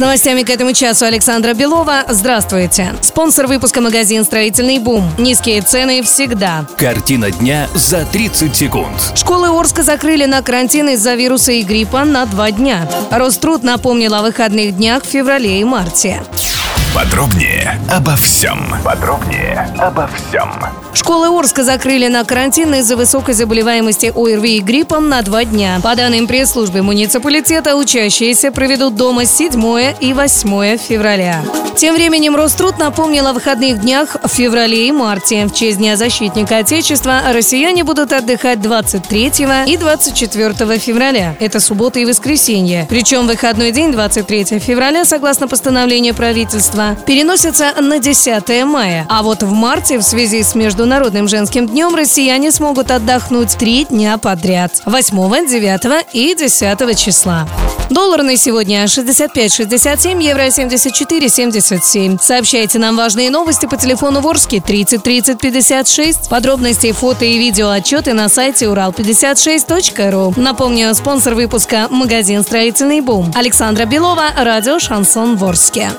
С новостями к этому часу Александра Белова. Здравствуйте. Спонсор выпуска магазин «Строительный бум». Низкие цены всегда. Картина дня за 30 секунд. Школы Орска закрыли на карантин из-за вируса и гриппа на два дня. Роструд напомнил о выходных днях в феврале и марте. Подробнее обо всем. Подробнее обо всем. Школы Орска закрыли на карантин из-за высокой заболеваемости ОРВИ и гриппом на два дня. По данным пресс-службы муниципалитета, учащиеся проведут дома 7 и 8 февраля. Тем временем Роструд напомнил о выходных днях в феврале и марте. В честь Дня защитника Отечества россияне будут отдыхать 23 и 24 февраля. Это суббота и воскресенье. Причем выходной день 23 февраля, согласно постановлению правительства, переносится на 10 мая. А вот в марте в связи с Международным женским днем россияне смогут отдохнуть три дня подряд. 8, 9 и 10 числа. Доллар на сегодня 65,67, евро 74,77. Сообщайте нам важные новости по телефону Ворске 30 30 56. Подробности, фото и видео отчеты на сайте урал56.ру. Напомню, спонсор выпуска – магазин «Строительный бум». Александра Белова, радио «Шансон Ворске».